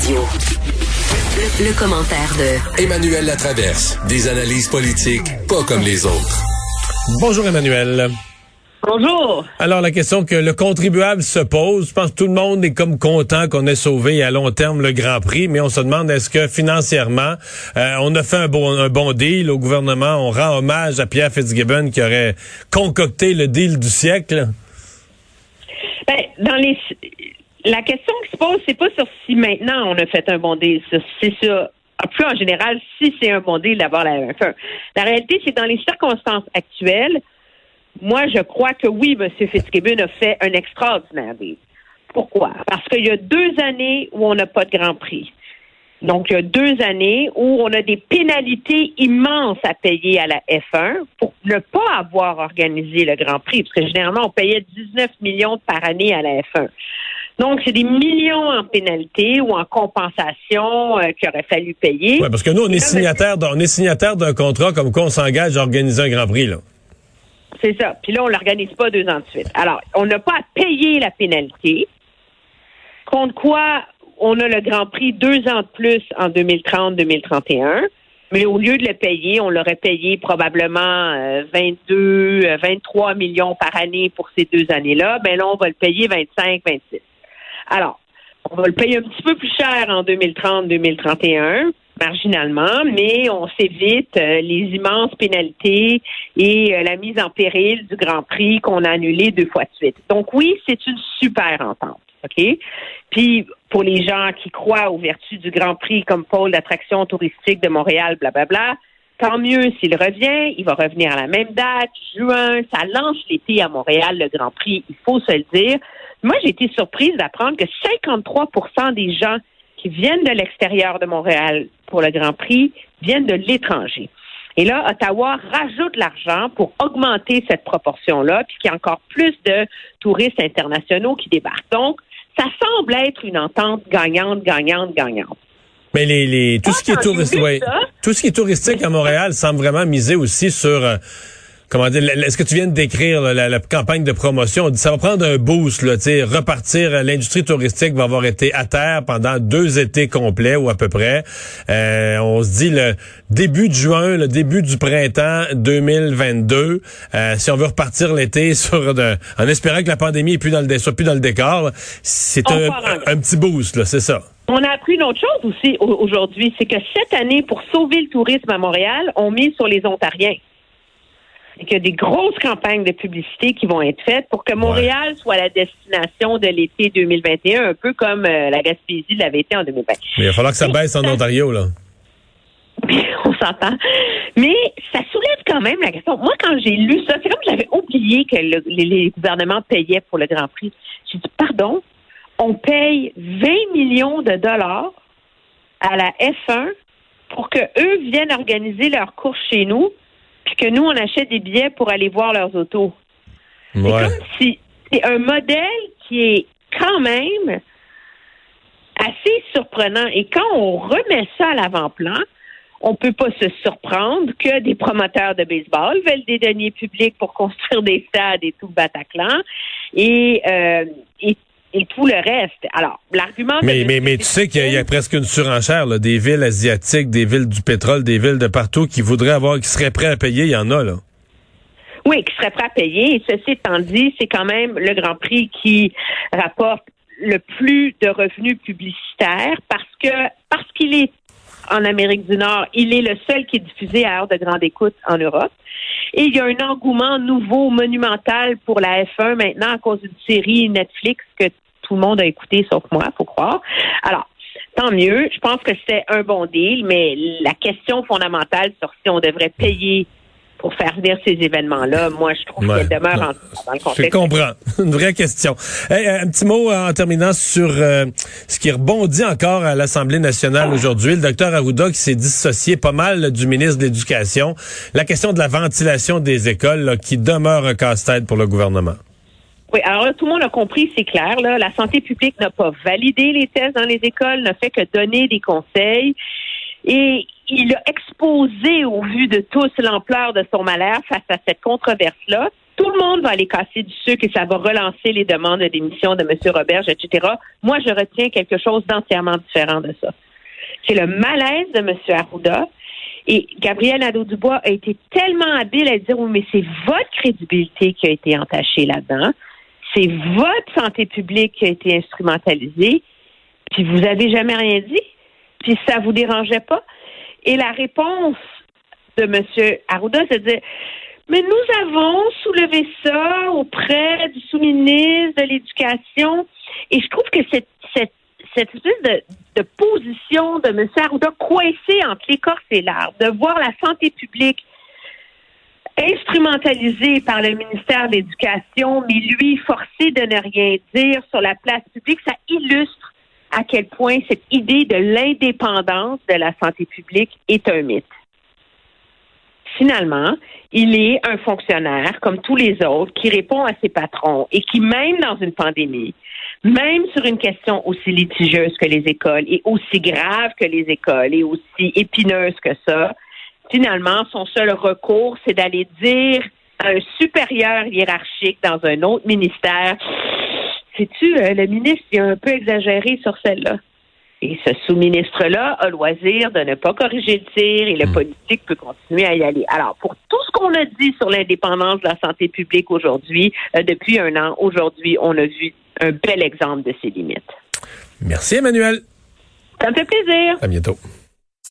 Radio. Le, le commentaire de Emmanuel Latraverse. Des analyses politiques pas comme les autres. Bonjour Emmanuel. Bonjour. Alors la question que le contribuable se pose, je pense que tout le monde est comme content qu'on ait sauvé à long terme le Grand Prix, mais on se demande est-ce que financièrement euh, on a fait un bon un bon deal au gouvernement, on rend hommage à Pierre Fitzgibbon qui aurait concocté le deal du siècle? Ben, dans les la question qui se pose, c'est pas sur si maintenant on a fait un bon deal, c'est sur plus en général si c'est un bon deal d'avoir la MFE. La réalité, c'est dans les circonstances actuelles, moi, je crois que oui, M. Fitzgibbon a fait un extraordinaire deal. Pourquoi? Parce qu'il y a deux années où on n'a pas de Grand Prix. Donc, il y a deux années où on a des pénalités immenses à payer à la F1 pour ne pas avoir organisé le Grand Prix, parce que généralement, on payait 19 millions par année à la F1. Donc, c'est des millions en pénalités ou en compensation euh, qu'il aurait fallu payer. Oui, parce que nous, on est signataire, d'un, on est signataire d'un contrat comme quoi on s'engage à organiser un Grand Prix, là. C'est ça. Puis là, on l'organise pas deux ans de suite. Alors, on n'a pas à payer la pénalité. Contre quoi, on a le Grand Prix deux ans de plus en 2030-2031. Mais au lieu de le payer, on l'aurait payé probablement 22, euh, 23 euh, millions par année pour ces deux années-là. Ben là, on va le payer 25, 26. Alors, on va le payer un petit peu plus cher en 2030-2031 marginalement, mais on s'évite euh, les immenses pénalités et euh, la mise en péril du Grand Prix qu'on a annulé deux fois de suite. Donc oui, c'est une super entente. OK? Puis, pour les gens qui croient aux vertus du Grand Prix comme pôle d'attraction touristique de Montréal, blablabla, tant mieux s'il revient. Il va revenir à la même date, juin. Ça lance l'été à Montréal, le Grand Prix, il faut se le dire. Moi, j'ai été surprise d'apprendre que 53% des gens qui viennent de l'extérieur de Montréal pour le Grand Prix viennent de l'étranger. Et là, Ottawa rajoute l'argent pour augmenter cette proportion-là, puis qu'il y a encore plus de touristes internationaux qui débarquent. Donc, ça semble être une entente gagnante, gagnante, gagnante. Mais les, les tout ce qui est touristique, tout ce qui est touristique à Montréal semble vraiment miser aussi sur euh, comment dire, est-ce que tu viens de décrire la, campagne de promotion? Ça va prendre un boost, là, repartir. Euh, l'industrie touristique va avoir été à terre pendant deux étés complets ou à peu près. Euh, on se dit le début de juin, le début du printemps 2022. Euh, si on veut repartir l'été sur de, en espérant que la pandémie est plus dans le, soit plus dans le décor, c'est un, un, petit boost, là, c'est ça. On a appris une autre chose aussi aujourd'hui, c'est que cette année, pour sauver le tourisme à Montréal, on mise sur les Ontariens et qu'il y a des grosses campagnes de publicité qui vont être faites pour que Montréal soit la destination de l'été 2021, un peu comme euh, la Gaspésie l'avait été en 2020. Mais il va falloir que ça baisse en Ontario, là. On s'entend. Mais ça soulève quand même la question. Moi, quand j'ai lu ça, c'est comme j'avais oublié que les, gouvernements payaient pour le Grand Prix. J'ai dit, pardon, on paye 20 millions de dollars à la F1 pour que eux viennent organiser leur course chez nous que nous, on achète des billets pour aller voir leurs autos. C'est comme si c'est un modèle qui est quand même assez surprenant. Et quand on remet ça à l'avant-plan, on peut pas se surprendre que des promoteurs de baseball veulent des deniers publics pour construire des stades et tout le Bataclan. Et, euh, et et tout le reste. Alors, l'argument... Mais, mais, mais tu sais qu'il y, a presque une surenchère, là, des villes asiatiques, des villes du pétrole, des villes de partout qui voudraient avoir, qui seraient prêts à payer, il y en a, là. Oui, qui seraient prêts à payer. Et ceci étant dit, c'est quand même le Grand Prix qui rapporte le plus de revenus publicitaires parce que parce qu'il est en Amérique du Nord, il est le seul qui est diffusé à heure de grande écoute en Europe. Et il y a un engouement nouveau, monumental pour la F1 maintenant à cause d'une série Netflix que tout le monde a écouté, sauf moi, faut croire. Alors, tant mieux. Je pense que c'est un bon deal, mais la question fondamentale sur si on devrait payer pour faire venir ces événements-là. Moi, je trouve qu'elle demeure en, dans le contexte. Je comprends. Une vraie question. un petit mot en terminant sur ce qui rebondit encore à l'Assemblée nationale aujourd'hui. Le docteur Arruda qui s'est dissocié pas mal du ministre de l'Éducation. La question de la ventilation des écoles qui demeure un casse-tête pour le gouvernement. Oui, alors là, tout le monde a compris, c'est clair. Là, la santé publique n'a pas validé les tests dans les écoles, n'a fait que donner des conseils. Et il a exposé au vu de tous l'ampleur de son malheur face à cette controverse-là. Tout le monde va aller casser du sucre et ça va relancer les demandes de démission de M. Roberge, etc. Moi, je retiens quelque chose d'entièrement différent de ça. C'est le malaise de M. Arruda. Et Gabriel Nadeau-Dubois a été tellement habile à dire, oui, mais c'est votre crédibilité qui a été entachée là-dedans. C'est votre santé publique qui a été instrumentalisée. Puis vous avez jamais rien dit. Puis ça vous dérangeait pas. Et la réponse de M. Arruda, c'est de dire, mais nous avons soulevé ça auprès du sous-ministre de l'Éducation. Et je trouve que cette, cette, cette espèce de, de position de M. Arruda coincée entre l'écorce et l'arbre, de voir la santé publique instrumentalisée par le ministère de l'Éducation, mais lui forcé de ne rien dire sur la place publique, ça illustre à quel point cette idée de l'indépendance de la santé publique est un mythe. Finalement, il est un fonctionnaire comme tous les autres qui répond à ses patrons et qui, même dans une pandémie, même sur une question aussi litigieuse que les écoles et aussi grave que les écoles et aussi épineuse que ça, finalement, son seul recours, c'est d'aller dire à un supérieur hiérarchique dans un autre ministère, sais-tu, euh, le ministre, il a un peu exagéré sur celle-là. Et ce sous-ministre-là a loisir de ne pas corriger le tir et le hmm. politique peut continuer à y aller. Alors, pour tout ce qu'on a dit sur l'indépendance de la santé publique aujourd'hui, euh, depuis un an, aujourd'hui, on a vu un bel exemple de ses limites. Merci, Emmanuel. Ça me fait plaisir. À bientôt.